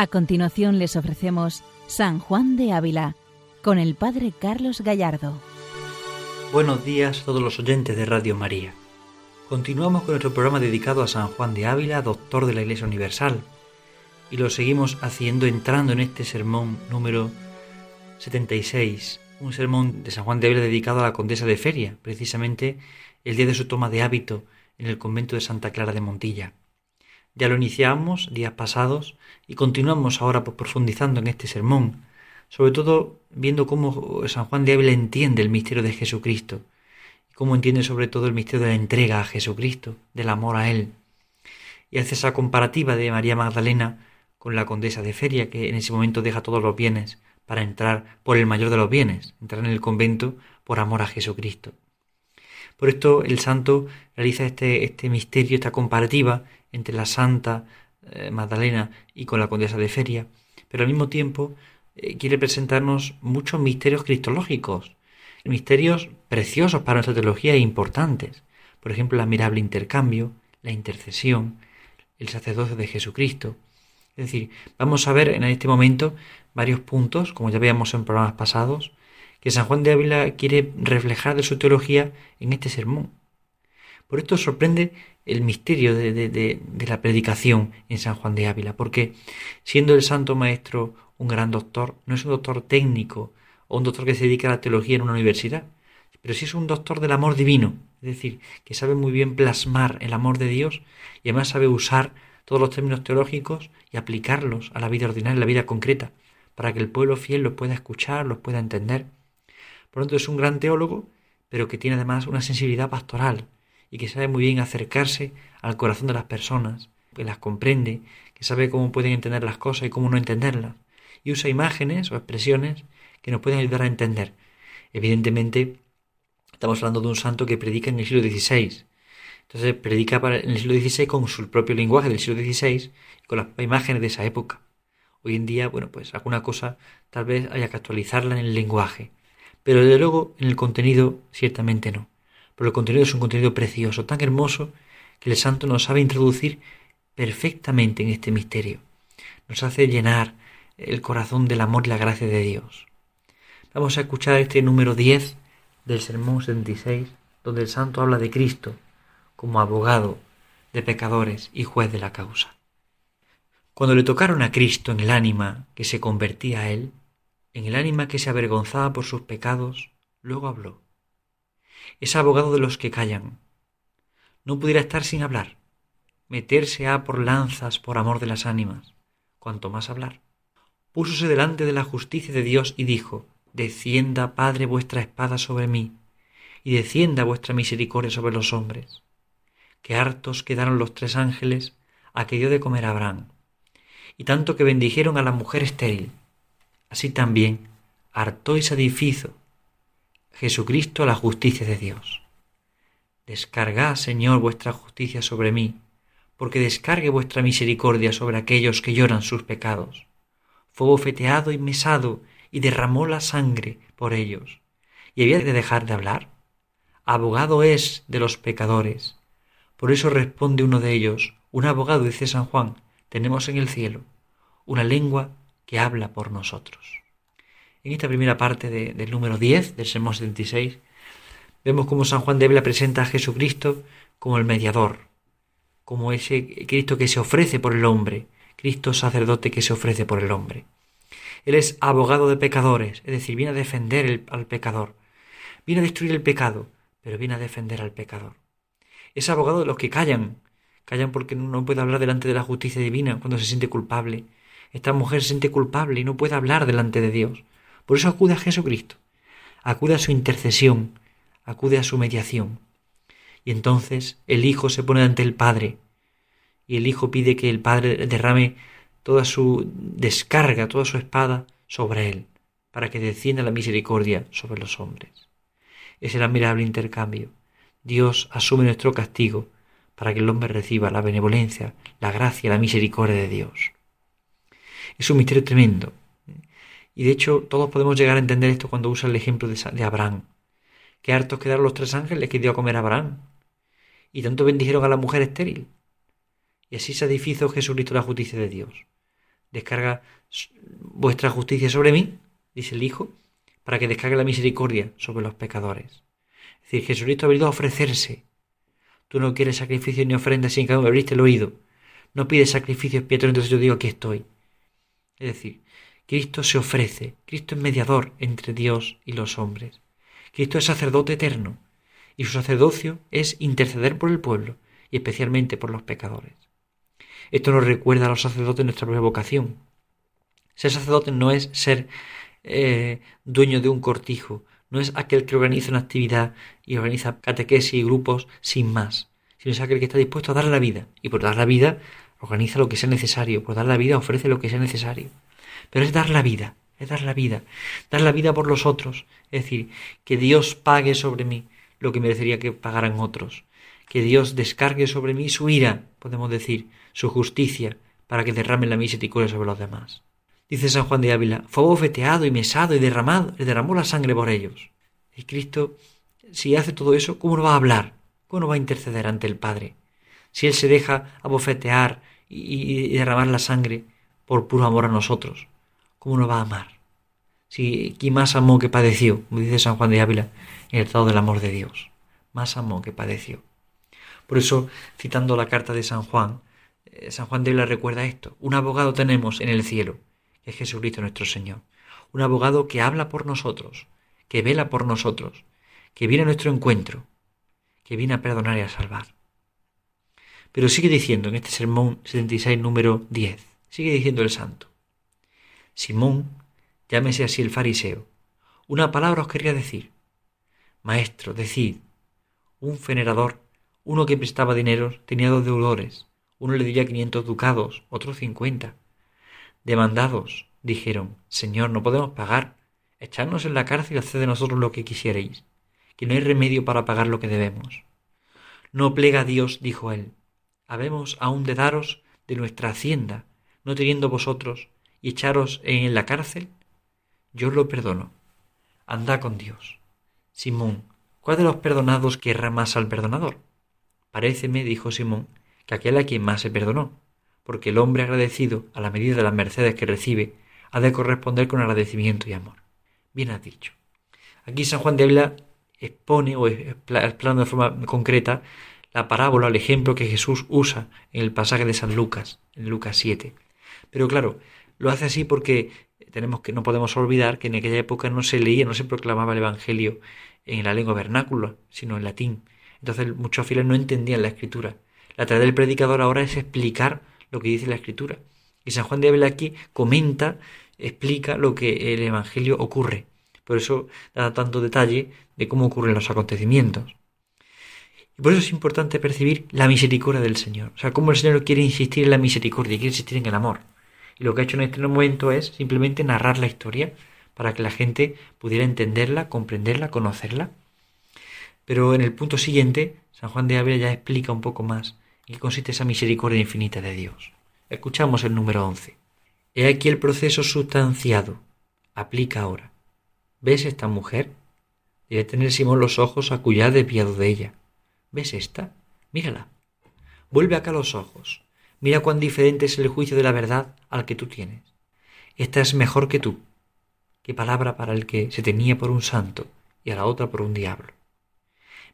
A continuación les ofrecemos San Juan de Ávila con el Padre Carlos Gallardo. Buenos días a todos los oyentes de Radio María. Continuamos con nuestro programa dedicado a San Juan de Ávila, doctor de la Iglesia Universal, y lo seguimos haciendo entrando en este sermón número 76, un sermón de San Juan de Ávila dedicado a la condesa de Feria, precisamente el día de su toma de hábito en el convento de Santa Clara de Montilla. Ya lo iniciamos días pasados y continuamos ahora pues, profundizando en este sermón, sobre todo viendo cómo San Juan de Ávila entiende el misterio de Jesucristo y cómo entiende sobre todo el misterio de la entrega a Jesucristo, del amor a Él. Y hace esa comparativa de María Magdalena con la condesa de Feria, que en ese momento deja todos los bienes para entrar por el mayor de los bienes, entrar en el convento por amor a Jesucristo. Por esto el santo realiza este, este misterio, esta comparativa entre la Santa eh, Magdalena y con la Condesa de Feria, pero al mismo tiempo eh, quiere presentarnos muchos misterios cristológicos, misterios preciosos para nuestra teología e importantes. Por ejemplo, el admirable intercambio, la intercesión, el sacerdocio de Jesucristo. Es decir, vamos a ver en este momento varios puntos, como ya veíamos en programas pasados, que San Juan de Ávila quiere reflejar de su teología en este sermón. Por esto sorprende el misterio de, la predicación en San Juan de Ávila, porque siendo el Santo Maestro un gran doctor, no es un doctor técnico o un doctor que se dedica a la teología en una universidad, pero sí es un doctor del amor divino, es decir, que sabe muy bien plasmar el amor de Dios y además sabe usar todos los términos teológicos y aplicarlos a la vida ordinaria, a la vida concreta, para que el pueblo fiel los pueda escuchar, los pueda entender. Por lo tanto, es un gran teólogo, pero que tiene además una sensibilidad pastoral, y que sabe muy bien acercarse al corazón de las personas, que las comprende, que sabe cómo pueden entender las cosas y cómo no entenderlas, y usa imágenes o expresiones que nos pueden ayudar a entender. Evidentemente, estamos hablando de un santo que predica en el siglo XVI. Entonces, predica en el siglo XVI con su propio lenguaje del siglo XVI y con las imágenes de esa época. Hoy en día, bueno, pues alguna cosa tal vez haya que actualizarla en el lenguaje, pero desde luego en el contenido ciertamente no pero el contenido es un contenido precioso, tan hermoso, que el santo nos sabe introducir perfectamente en este misterio. Nos hace llenar el corazón del amor y la gracia de Dios. Vamos a escuchar este número 10 del Sermón 76, donde el santo habla de Cristo como abogado de pecadores y juez de la causa. Cuando le tocaron a Cristo en el ánima que se convertía a Él, en el ánima que se avergonzaba por sus pecados, luego habló es abogado de los que callan. No pudiera estar sin hablar, meterse a por lanzas por amor de las ánimas, cuanto más hablar. Púsose delante de la justicia de Dios y dijo, Descienda, Padre, vuestra espada sobre mí, y descienda vuestra misericordia sobre los hombres. Que hartos quedaron los tres ángeles a que dio de comer a Abraham, y tanto que bendijeron a la mujer estéril. Así también hartó y satisfizo Jesucristo la justicia de Dios. Descargad, Señor, vuestra justicia sobre mí, porque descargue vuestra misericordia sobre aquellos que lloran sus pecados. Fue bofeteado y mesado y derramó la sangre por ellos. ¿Y había de dejar de hablar? Abogado es de los pecadores. Por eso responde uno de ellos, un abogado, dice San Juan, tenemos en el cielo, una lengua que habla por nosotros. En esta primera parte del número 10 del Sermón 76, vemos cómo San Juan de Ávila presenta a Jesucristo como el mediador, como ese Cristo que se ofrece por el hombre, Cristo sacerdote que se ofrece por el hombre. Él es abogado de pecadores, es decir, viene a defender al pecador. Viene a destruir el pecado, pero viene a defender al pecador. Es abogado de los que callan, callan porque no puede hablar delante de la justicia divina cuando se siente culpable. Esta mujer se siente culpable y no puede hablar delante de Dios. Por eso acude a Jesucristo, acude a su intercesión, acude a su mediación. Y entonces el Hijo se pone ante el Padre, y el Hijo pide que el Padre derrame toda su descarga, toda su espada sobre él, para que descienda la misericordia sobre los hombres. Es el admirable intercambio. Dios asume nuestro castigo para que el hombre reciba la benevolencia, la gracia, la misericordia de Dios. Es un misterio tremendo, y de hecho, todos podemos llegar a entender esto cuando usa el ejemplo de, Abraham. Qué hartos quedaron los tres ángeles que dio a comer a Abraham. Y tanto bendijeron a la mujer estéril. Y así edifició Jesucristo la justicia de Dios. descarga vuestra justicia sobre mí, dice el Hijo, para que descargue la misericordia sobre los pecadores. Es decir, Jesucristo ha venido a ofrecerse. Tú no quieres sacrificio ni ofrenda sin que me abriste el oído. No pides sacrificios expiatorio, entonces yo digo aquí estoy. Es decir, Cristo se ofrece, Cristo es mediador entre Dios y los hombres. Cristo es sacerdote eterno, y su sacerdocio es interceder por el pueblo, y especialmente por los pecadores. Esto nos recuerda a los sacerdotes nuestra propia vocación. Ser sacerdote no es ser eh, dueño de un cortijo, no es aquel que organiza una actividad y organiza catequesis y grupos sin más, sino es aquel que está dispuesto a dar la vida, y por dar la vida organiza lo que sea necesario, por dar la vida ofrece lo que sea necesario. Pero es dar la vida, es dar la vida, dar la vida por los otros, es decir, que Dios pague sobre mí lo que merecería que pagaran otros, que Dios descargue sobre mí su ira, podemos decir, su justicia, para que derrame la misericordia sobre los demás. Dice San Juan de Ávila, fue bofeteado y mesado y derramado, y derramó la sangre por ellos. Y Cristo, si hace todo eso, ¿cómo no va a hablar? ¿Cómo no va a interceder ante el Padre? Si Él se deja abofetear y, derramar la sangre por puro amor a nosotros, ¿cómo no va a amar? Si ¿quién más amó que padeció, como dice San Juan de Ávila, en el estado del amor de Dios. Más amó que padeció. Por eso, citando la carta de San Juan, eh, San Juan de Ávila recuerda esto. Un abogado tenemos en el cielo, que es Jesucristo nuestro Señor. Un abogado que habla por nosotros, que vela por nosotros, que viene a nuestro encuentro, que viene a perdonar y a salvar. Pero sigue diciendo en este sermón 76, número 10, sigue diciendo el santo. Simón, llámese así el fariseo, una palabra os quería decir. Maestro, decid, un venerador, uno que prestaba dinero, tenía dos deudores, uno le debía quinientos ducados, otro cincuenta. Demandados, dijeron, Señor, no podemos pagar, echadnos en la cárcel y haced de nosotros lo que quisierais, que no hay remedio para pagar lo que debemos. No plega Dios, dijo él, habemos aún de daros de nuestra hacienda, no teniendo vosotros, y echaros en la cárcel? Yo lo perdono. Andad con Dios. Simón, ¿cuál de los perdonados querrá más al perdonador? Paréceme, dijo Simón, que aquel a quien más se perdonó, porque el hombre agradecido, a la medida de las mercedes que recibe, ha de corresponder con agradecimiento y amor. Bien has dicho. Aquí San Juan de Ávila expone o explana de forma concreta la parábola, el ejemplo que Jesús usa en el pasaje de San Lucas, en Lucas 7. Pero claro, lo hace así porque tenemos que no podemos olvidar que en aquella época no se leía, no se proclamaba el evangelio en la lengua vernácula, sino en latín. Entonces muchos fieles no entendían la escritura. La tarea del predicador ahora es explicar lo que dice la escritura. Y San Juan de Ávila aquí comenta, explica lo que el evangelio ocurre. Por eso da tanto detalle de cómo ocurren los acontecimientos. Por eso es importante percibir la misericordia del Señor. O sea, cómo el Señor quiere insistir en la misericordia, quiere insistir en el amor. Y lo que ha hecho en este momento es simplemente narrar la historia para que la gente pudiera entenderla, comprenderla, conocerla. Pero en el punto siguiente, San Juan de Ávila ya explica un poco más en qué consiste esa misericordia infinita de Dios. Escuchamos el número 11. He aquí el proceso sustanciado. Aplica ahora. ¿Ves esta mujer? Debe tener Simón los ojos a cuya desviado de ella. ¿Ves esta? Mírala. Vuelve acá los ojos. Mira cuán diferente es el juicio de la verdad al que tú tienes. Esta es mejor que tú. Qué palabra para el que se tenía por un santo y a la otra por un diablo.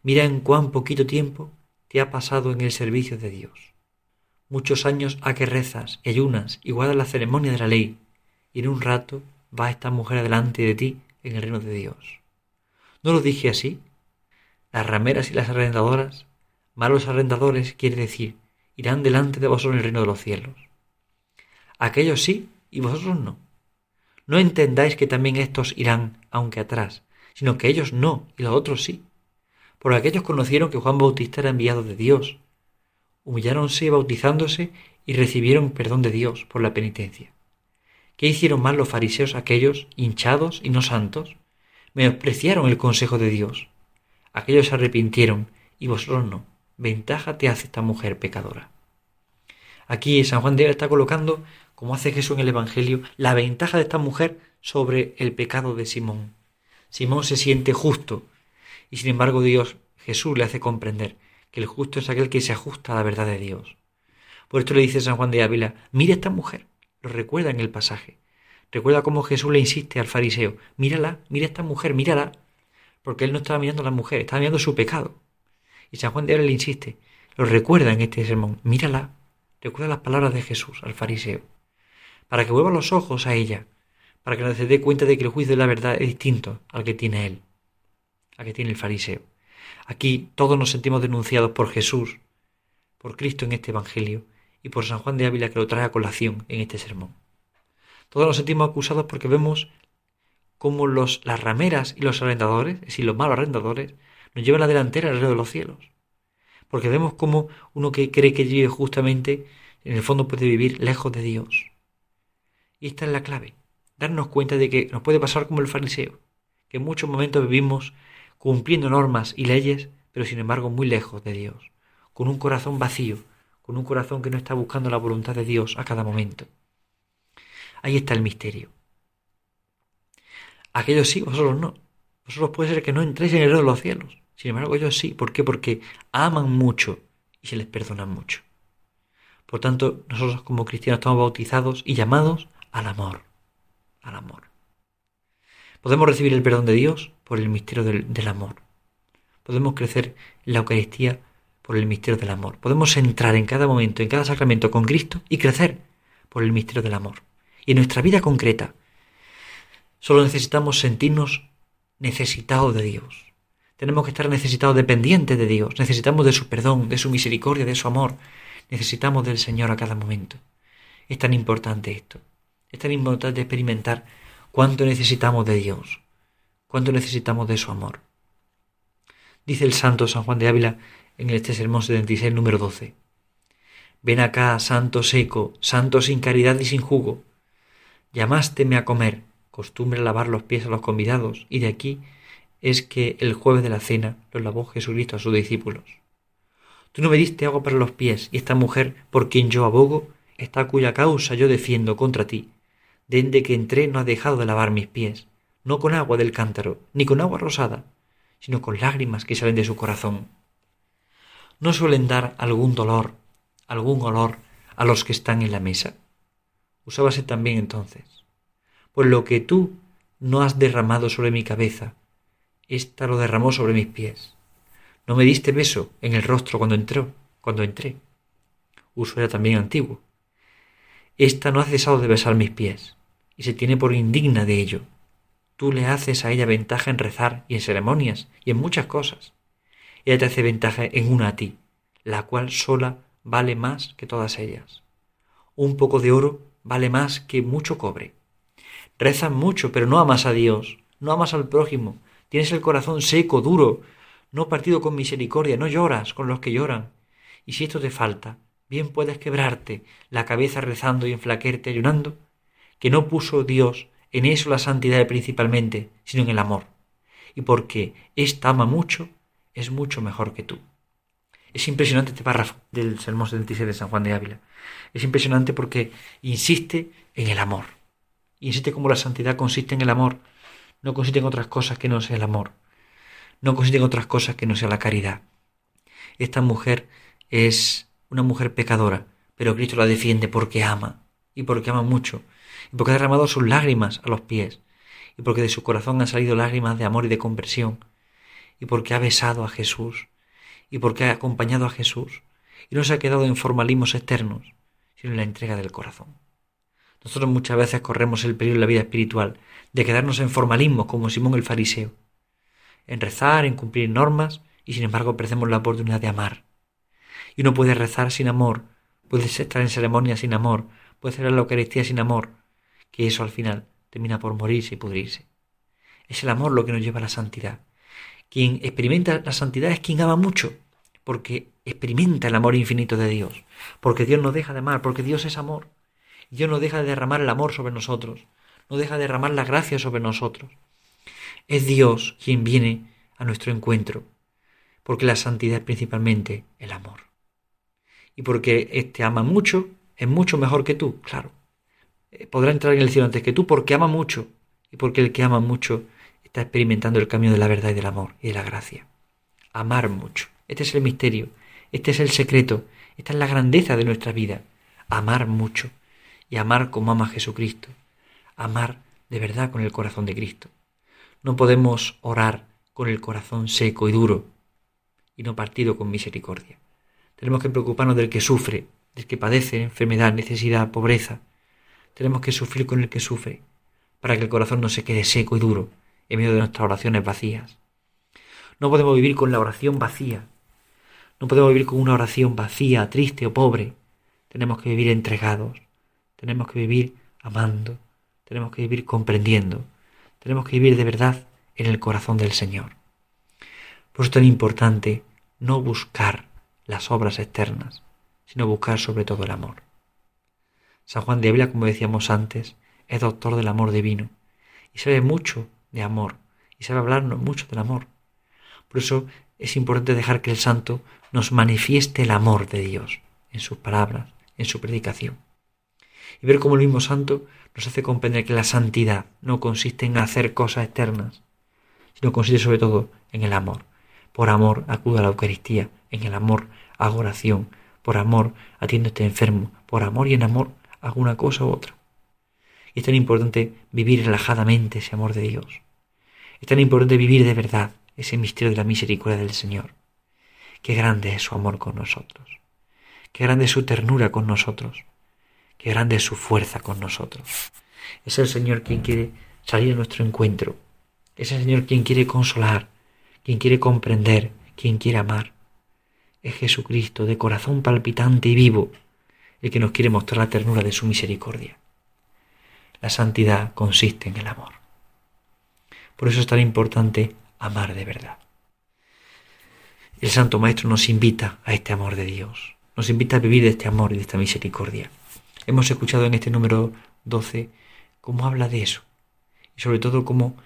Mira en cuán poquito tiempo te ha pasado en el servicio de Dios. Muchos años a que rezas ayunas y guardas la ceremonia de la ley, y en un rato va esta mujer adelante de ti en el reino de Dios. ¿No lo dije así? Las rameras y las arrendadoras, malos arrendadores quiere decir, irán delante de vosotros en el reino de los cielos. Aquellos sí y vosotros no. No entendáis que también estos irán, aunque atrás, sino que ellos no y los otros sí. Porque aquellos conocieron que Juan Bautista era enviado de Dios. Humilláronse bautizándose y recibieron perdón de Dios por la penitencia. ¿Qué hicieron mal los fariseos aquellos, hinchados y no santos? Menospreciaron el consejo de Dios. Aquellos se arrepintieron y vosotros no ventaja te hace esta mujer pecadora. Aquí San Juan de Ávila está colocando, como hace Jesús en el Evangelio, la ventaja de esta mujer sobre el pecado de Simón. Simón se siente justo y sin embargo Dios, Jesús le hace comprender que el justo es aquel que se ajusta a la verdad de Dios. Por esto le dice San Juan de Ávila, mira esta mujer, Lo recuerda en el pasaje. Recuerda cómo Jesús le insiste al fariseo, mírala, mira esta mujer, mírala. Porque él no estaba mirando a la mujer, estaba mirando su pecado. Y San Juan de Ávila le insiste, lo recuerda en este sermón, mírala, recuerda las palabras de Jesús al fariseo, para que vuelva los ojos a ella, para que no se dé cuenta de que el juicio de la verdad es distinto al que tiene él, al que tiene el fariseo. Aquí todos nos sentimos denunciados por Jesús, por Cristo en este Evangelio y por San Juan de Ávila que lo trae a colación en este sermón. Todos nos sentimos acusados porque vemos cómo los, las rameras y los arrendadores, es decir, los malos arrendadores, nos llevan la delantera al reino de los cielos. Porque vemos cómo uno que cree que vive justamente, en el fondo puede vivir lejos de Dios. Y esta es la clave, darnos cuenta de que nos puede pasar como el fariseo, que en muchos momentos vivimos cumpliendo normas y leyes, pero sin embargo muy lejos de Dios, con un corazón vacío, con un corazón que no está buscando la voluntad de Dios a cada momento. Ahí está el misterio. Aquellos sí, vosotros no. Vosotros puede ser que no entréis en el reino de los cielos. Sin embargo, ellos sí. ¿Por qué? Porque aman mucho y se les perdona mucho. Por tanto, nosotros como cristianos estamos bautizados y llamados al amor. Al amor. Podemos recibir el perdón de Dios por el misterio del, del amor. Podemos crecer en la Eucaristía por el misterio del amor. Podemos entrar en cada momento, en cada sacramento con Cristo y crecer por el misterio del amor. Y en nuestra vida concreta, solo necesitamos sentirnos necesitados de Dios. Tenemos que estar necesitados, dependientes de Dios. Necesitamos de su perdón, de su misericordia, de su amor. Necesitamos del Señor a cada momento. Es tan importante esto. Es tan importante experimentar cuánto necesitamos de Dios, cuánto necesitamos de su amor. Dice el santo San Juan de Ávila en este sermón 76, número 12. Ven acá, santo seco, santo sin caridad y sin jugo. Llamásteme a comer, costumbre lavar los pies a los convidados, y de aquí es que el jueves de la cena lo lavó Jesucristo a sus discípulos. Tú no me diste agua para los pies, y esta mujer, por quien yo abogo, esta cuya causa yo defiendo contra ti, desde que entré no ha dejado de lavar mis pies, no con agua del cántaro, ni con agua rosada, sino con lágrimas que salen de su corazón. ¿No suelen dar algún dolor, algún olor a los que están en la mesa? Usábase también entonces. Pues lo que tú no has derramado sobre mi cabeza, ésta lo derramó sobre mis pies. No me diste beso en el rostro cuando entró, cuando entré. Uso era también antiguo. Esta no ha cesado de besar mis pies, y se tiene por indigna de ello. Tú le haces a ella ventaja en rezar y en ceremonias y en muchas cosas. Ella te hace ventaja en una a ti, la cual sola vale más que todas ellas. Un poco de oro vale más que mucho cobre. Rezas mucho, pero no amas a Dios, no amas al prójimo, Tienes el corazón seco, duro, no partido con misericordia, no lloras con los que lloran. Y si esto te falta, bien puedes quebrarte la cabeza rezando y enflaquerte ayunando, que no puso Dios en eso la santidad principalmente, sino en el amor. Y porque ésta ama mucho, es mucho mejor que tú. Es impresionante este párrafo del Salmo 76 de San Juan de Ávila. Es impresionante porque insiste en el amor. Insiste como la santidad consiste en el amor, no consiste en otras cosas que no sea el amor, no consiste en otras cosas que no sea la caridad. Esta mujer es una mujer pecadora, pero Cristo la defiende porque ama, y porque ama mucho, y porque ha derramado sus lágrimas a los pies, y porque de su corazón han salido lágrimas de amor y de conversión, y porque ha besado a Jesús, y porque ha acompañado a Jesús, y no se ha quedado en formalismos externos, sino en la entrega del corazón. Nosotros muchas veces corremos el peligro en la vida espiritual de quedarnos en formalismo como Simón el fariseo, en rezar, en cumplir normas y sin embargo perdemos la oportunidad de amar. Y uno puede rezar sin amor, puede estar en ceremonia sin amor, puede hacer la Eucaristía sin amor, que eso al final termina por morirse y pudrirse. Es el amor lo que nos lleva a la santidad. Quien experimenta la santidad es quien ama mucho, porque experimenta el amor infinito de Dios, porque Dios no deja de amar, porque Dios es amor. Dios no deja de derramar el amor sobre nosotros, no deja de derramar la gracia sobre nosotros. Es Dios quien viene a nuestro encuentro, porque la santidad es principalmente el amor. Y porque éste ama mucho, es mucho mejor que tú, claro. Eh, podrá entrar en el cielo antes que tú porque ama mucho, y porque el que ama mucho está experimentando el camino de la verdad y del amor y de la gracia. Amar mucho. Este es el misterio, este es el secreto, esta es la grandeza de nuestra vida. Amar mucho y amar como ama Jesucristo, amar de verdad con el corazón de Cristo. No podemos orar con el corazón seco y duro y no partido con misericordia. Tenemos que preocuparnos del que sufre, del que padece enfermedad, necesidad, pobreza. Tenemos que sufrir con el que sufre, para que el corazón no se quede seco y duro en medio de nuestras oraciones vacías. No podemos vivir con la oración vacía. No podemos vivir con una oración vacía, triste o pobre. Tenemos que vivir entregados. Tenemos que vivir amando. Tenemos que vivir comprendiendo. Tenemos que vivir de verdad en el corazón del Señor. Por eso es tan importante no buscar las obras externas, sino buscar sobre todo el amor. San Juan de Ávila, como decíamos antes, es doctor del amor divino y sabe mucho de amor y sabe hablarnos mucho del amor. Por eso es importante dejar que el santo nos manifieste el amor de Dios en sus palabras, en su predicación. Y ver cómo el mismo santo nos hace comprender que la santidad no consiste en hacer cosas externas, sino consiste sobre todo en el amor. Por amor acudo a la Eucaristía, en el amor hago oración, por amor atiendo a este enfermo, por amor y en amor hago una cosa u otra. Y es tan importante vivir relajadamente ese amor de Dios. Es tan importante vivir de verdad ese misterio de la misericordia del Señor. Qué grande es su amor con nosotros. Qué grande es su ternura con nosotros. Qué grande es su fuerza con nosotros. Es el Señor quien quiere salir a nuestro encuentro. Es el Señor quien quiere consolar, quien quiere comprender, quien quiere amar. Es Jesucristo de corazón palpitante y vivo el que nos quiere mostrar la ternura de su misericordia. La santidad consiste en el amor. Por eso es tan importante amar de verdad. El Santo Maestro nos invita a este amor de Dios, nos invita a vivir de este amor y de esta misericordia. Hemos escuchado en este número 12 cómo habla de eso y sobre todo cómo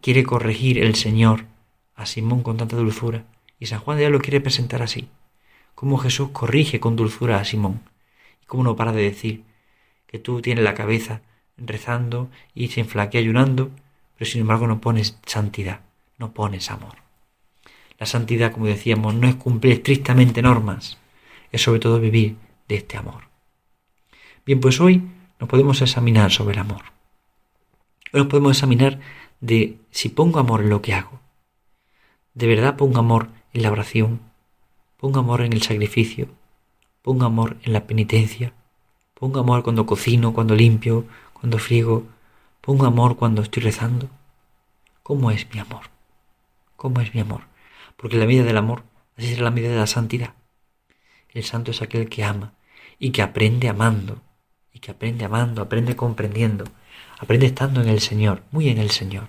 quiere corregir el Señor a Simón con tanta dulzura y San Juan de lo quiere presentar así, cómo Jesús corrige con dulzura a Simón y cómo no para de decir que tú tienes la cabeza rezando y se enflaquea ayunando, pero sin embargo no pones santidad no pones amor. La santidad, como decíamos, no es cumplir estrictamente normas, es sobre todo vivir de este amor. Bien, pues hoy nos podemos examinar sobre el amor. Hoy nos podemos examinar de si pongo amor en lo que hago. ¿De verdad pongo amor en la oración? ¿Pongo amor en el sacrificio? ¿Pongo amor en la penitencia? ¿Pongo amor cuando cocino, cuando limpio, cuando friego? ¿Pongo amor cuando estoy rezando? ¿Cómo es mi amor? cómo es mi amor. Porque la medida del amor, así será la medida de la santidad. El santo es aquel que ama y que aprende amando, que aprende amando, aprende comprendiendo, aprende estando en el Señor, muy en el Señor.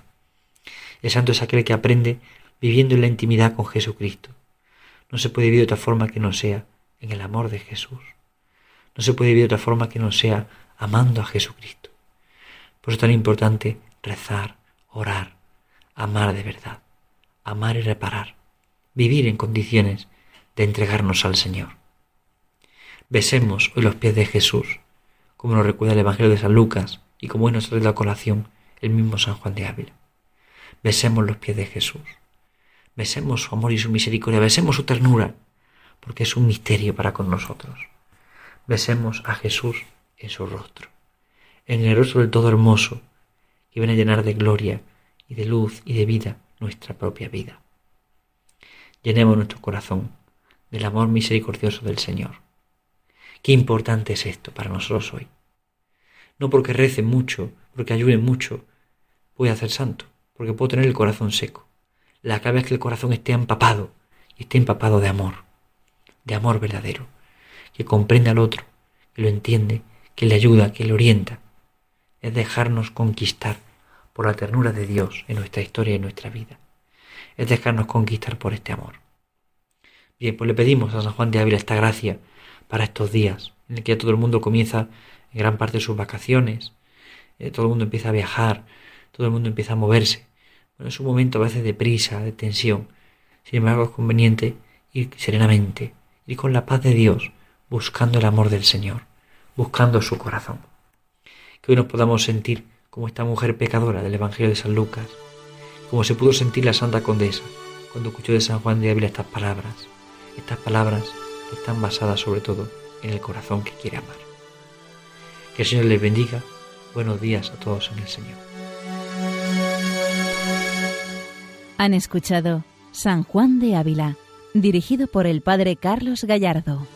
El santo es aquel que aprende viviendo en la intimidad con Jesucristo. No se puede vivir de otra forma que no sea en el amor de Jesús. No se puede vivir de otra forma que no sea amando a Jesucristo. Por eso es tan importante rezar, orar, amar de verdad amar y reparar, vivir en condiciones de entregarnos al Señor. Besemos hoy los pies de Jesús, como nos recuerda el Evangelio de San Lucas y como hoy nos trae la colación el mismo San Juan de Ávila. Besemos los pies de Jesús. Besemos su amor y su misericordia. Besemos su ternura, porque es un misterio para con nosotros. Besemos a Jesús en su rostro, en el rostro del todo hermoso, que viene a llenar de gloria y de luz y de vida nuestra propia vida. Llenemos nuestro corazón del amor misericordioso del Señor. Qué importante es esto para nosotros hoy. No porque rece mucho, porque ayude mucho, voy a ser santo, porque puedo tener el corazón seco. La clave es que el corazón esté empapado y esté empapado de amor, de amor verdadero, que comprende al otro, que lo entiende, que le ayuda, que le orienta. Es dejarnos conquistar por la ternura de Dios en nuestra historia y en nuestra vida. Es dejarnos conquistar por este amor. Bien, pues le pedimos a San Juan de Ávila esta gracia para estos días, en el que todo el mundo comienza en gran parte de sus vacaciones, eh, todo el mundo empieza a viajar, todo el mundo empieza a moverse. Bueno, es un momento a veces de prisa, de tensión. Sin embargo, es conveniente ir serenamente, ir con la paz de Dios, buscando el amor del Señor, buscando su corazón. Que hoy nos podamos sentir como esta mujer pecadora del Evangelio de San Lucas, como se pudo sentir la Santa Condesa cuando escuchó de San Juan de Ávila estas palabras, estas palabras que están basadas sobre todo en el corazón que quiere amar. Que el Señor les bendiga. Buenos días a todos en el Señor. Han escuchado San Juan de Ávila, dirigido por el Padre Carlos Gallardo.